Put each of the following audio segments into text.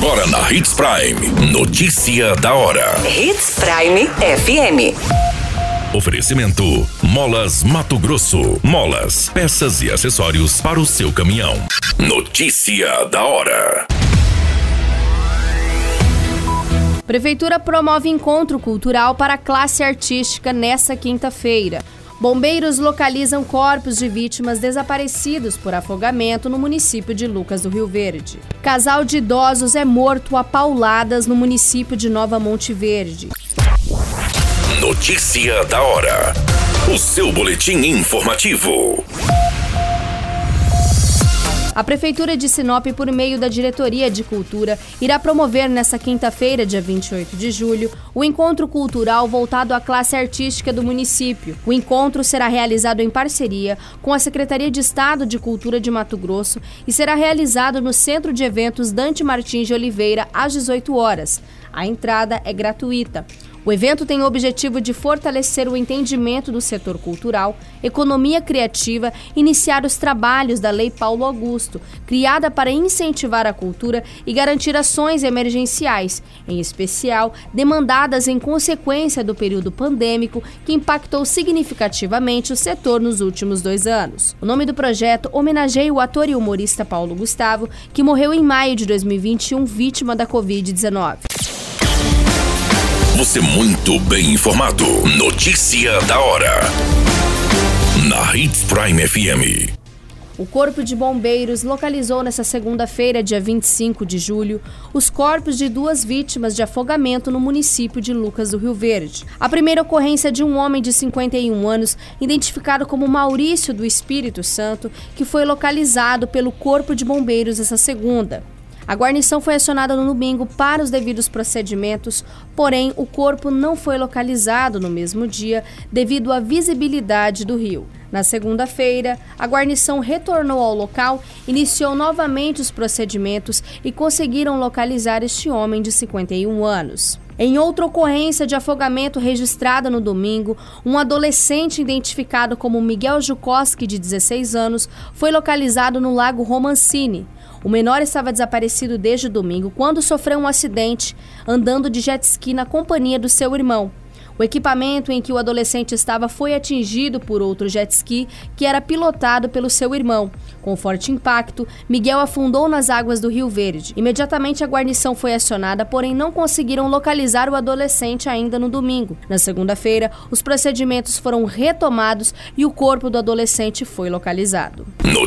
Agora na Hits Prime. Notícia da hora. Hits Prime FM. Oferecimento: Molas Mato Grosso. Molas, peças e acessórios para o seu caminhão. Notícia da hora. Prefeitura promove encontro cultural para a classe artística nesta quinta-feira. Bombeiros localizam corpos de vítimas desaparecidos por afogamento no município de Lucas do Rio Verde. Casal de idosos é morto a pauladas no município de Nova Monte Verde. Notícia da hora. O seu boletim informativo. A Prefeitura de Sinop, por meio da Diretoria de Cultura, irá promover nesta quinta-feira, dia 28 de julho, o encontro cultural voltado à classe artística do município. O encontro será realizado em parceria com a Secretaria de Estado de Cultura de Mato Grosso e será realizado no Centro de Eventos Dante Martins de Oliveira, às 18 horas. A entrada é gratuita. O evento tem o objetivo de fortalecer o entendimento do setor cultural, economia criativa, iniciar os trabalhos da Lei Paulo Augusto, criada para incentivar a cultura e garantir ações emergenciais, em especial demandadas em consequência do período pandêmico que impactou significativamente o setor nos últimos dois anos. O nome do projeto homenageia o ator e humorista Paulo Gustavo, que morreu em maio de 2021 vítima da Covid-19. Você muito bem informado. Notícia da hora. Na Hits Prime FM. O Corpo de Bombeiros localizou nesta segunda-feira, dia 25 de julho, os corpos de duas vítimas de afogamento no município de Lucas do Rio Verde. A primeira ocorrência de um homem de 51 anos, identificado como Maurício do Espírito Santo, que foi localizado pelo Corpo de Bombeiros essa segunda. A guarnição foi acionada no domingo para os devidos procedimentos, porém o corpo não foi localizado no mesmo dia devido à visibilidade do rio. Na segunda-feira, a guarnição retornou ao local, iniciou novamente os procedimentos e conseguiram localizar este homem de 51 anos. Em outra ocorrência de afogamento registrada no domingo, um adolescente identificado como Miguel Jukoski, de 16 anos, foi localizado no Lago Romancini. O menor estava desaparecido desde domingo, quando sofreu um acidente andando de jet ski na companhia do seu irmão. O equipamento em que o adolescente estava foi atingido por outro jet ski que era pilotado pelo seu irmão. Com forte impacto, Miguel afundou nas águas do Rio Verde. Imediatamente a guarnição foi acionada, porém não conseguiram localizar o adolescente ainda no domingo. Na segunda-feira, os procedimentos foram retomados e o corpo do adolescente foi localizado.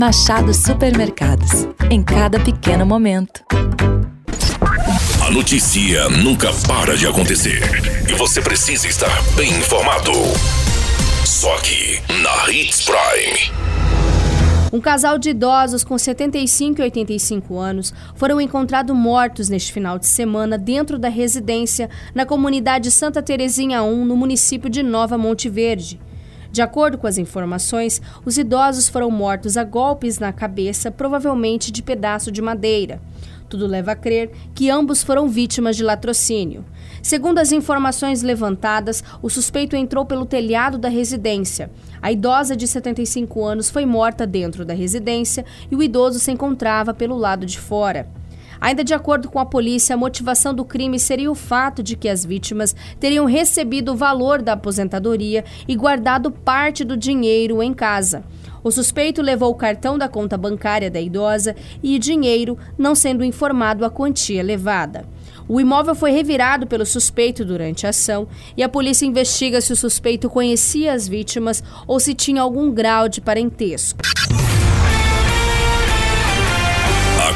Machado Supermercados. Em cada pequeno momento. A notícia nunca para de acontecer. E você precisa estar bem informado. Só aqui, na Hits Prime. Um casal de idosos com 75 e 85 anos foram encontrados mortos neste final de semana dentro da residência na comunidade Santa Terezinha 1, no município de Nova Monte Verde. De acordo com as informações, os idosos foram mortos a golpes na cabeça, provavelmente de pedaço de madeira. Tudo leva a crer que ambos foram vítimas de latrocínio. Segundo as informações levantadas, o suspeito entrou pelo telhado da residência. A idosa de 75 anos foi morta dentro da residência e o idoso se encontrava pelo lado de fora. Ainda de acordo com a polícia, a motivação do crime seria o fato de que as vítimas teriam recebido o valor da aposentadoria e guardado parte do dinheiro em casa. O suspeito levou o cartão da conta bancária da idosa e dinheiro, não sendo informado a quantia levada. O imóvel foi revirado pelo suspeito durante a ação e a polícia investiga se o suspeito conhecia as vítimas ou se tinha algum grau de parentesco.